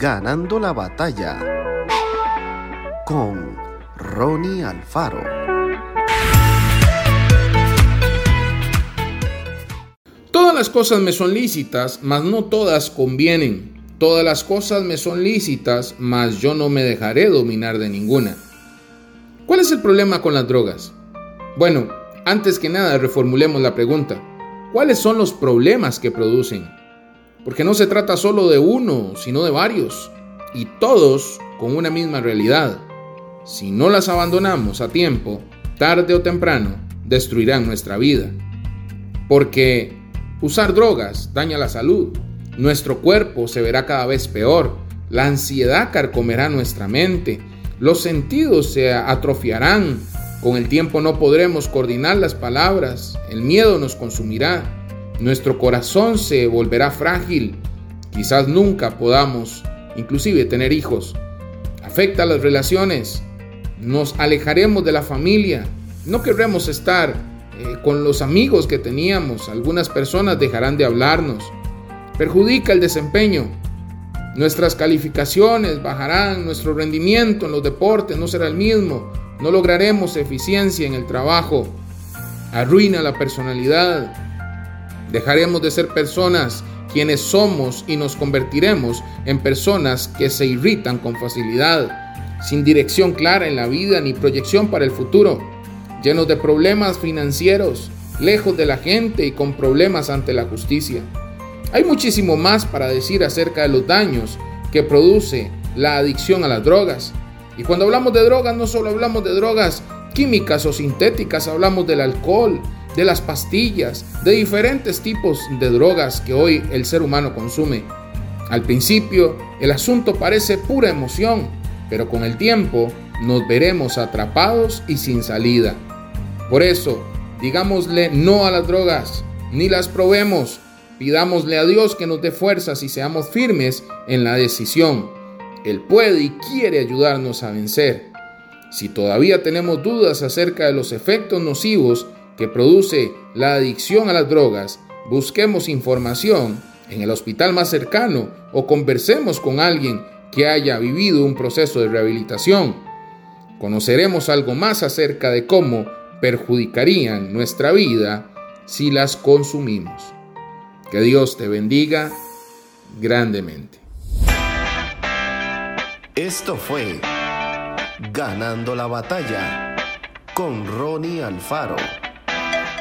Ganando la batalla con Ronnie Alfaro. Todas las cosas me son lícitas, mas no todas convienen. Todas las cosas me son lícitas, mas yo no me dejaré dominar de ninguna. ¿Cuál es el problema con las drogas? Bueno, antes que nada reformulemos la pregunta. ¿Cuáles son los problemas que producen? Porque no se trata solo de uno, sino de varios, y todos con una misma realidad. Si no las abandonamos a tiempo, tarde o temprano, destruirán nuestra vida. Porque usar drogas daña la salud, nuestro cuerpo se verá cada vez peor, la ansiedad carcomerá nuestra mente, los sentidos se atrofiarán, con el tiempo no podremos coordinar las palabras, el miedo nos consumirá, nuestro corazón se volverá frágil, quizás nunca podamos inclusive tener hijos. Afecta las relaciones, nos alejaremos de la familia, no querremos estar eh, con los amigos que teníamos, algunas personas dejarán de hablarnos, perjudica el desempeño, nuestras calificaciones bajarán, nuestro rendimiento en los deportes no será el mismo, no lograremos eficiencia en el trabajo, arruina la personalidad, dejaremos de ser personas quienes somos y nos convertiremos en personas que se irritan con facilidad, sin dirección clara en la vida ni proyección para el futuro, llenos de problemas financieros, lejos de la gente y con problemas ante la justicia. Hay muchísimo más para decir acerca de los daños que produce la adicción a las drogas. Y cuando hablamos de drogas, no solo hablamos de drogas químicas o sintéticas, hablamos del alcohol, de las pastillas, de diferentes tipos de drogas que hoy el ser humano consume. Al principio, el asunto parece pura emoción, pero con el tiempo nos veremos atrapados y sin salida. Por eso, digámosle no a las drogas, ni las probemos, Pidámosle a Dios que nos dé fuerzas y seamos firmes en la decisión. Él puede y quiere ayudarnos a vencer. Si todavía tenemos dudas acerca de los efectos nocivos que produce la adicción a las drogas, busquemos información en el hospital más cercano o conversemos con alguien que haya vivido un proceso de rehabilitación. Conoceremos algo más acerca de cómo perjudicarían nuestra vida si las consumimos. Que Dios te bendiga grandemente. Esto fue Ganando la batalla con Ronnie Alfaro.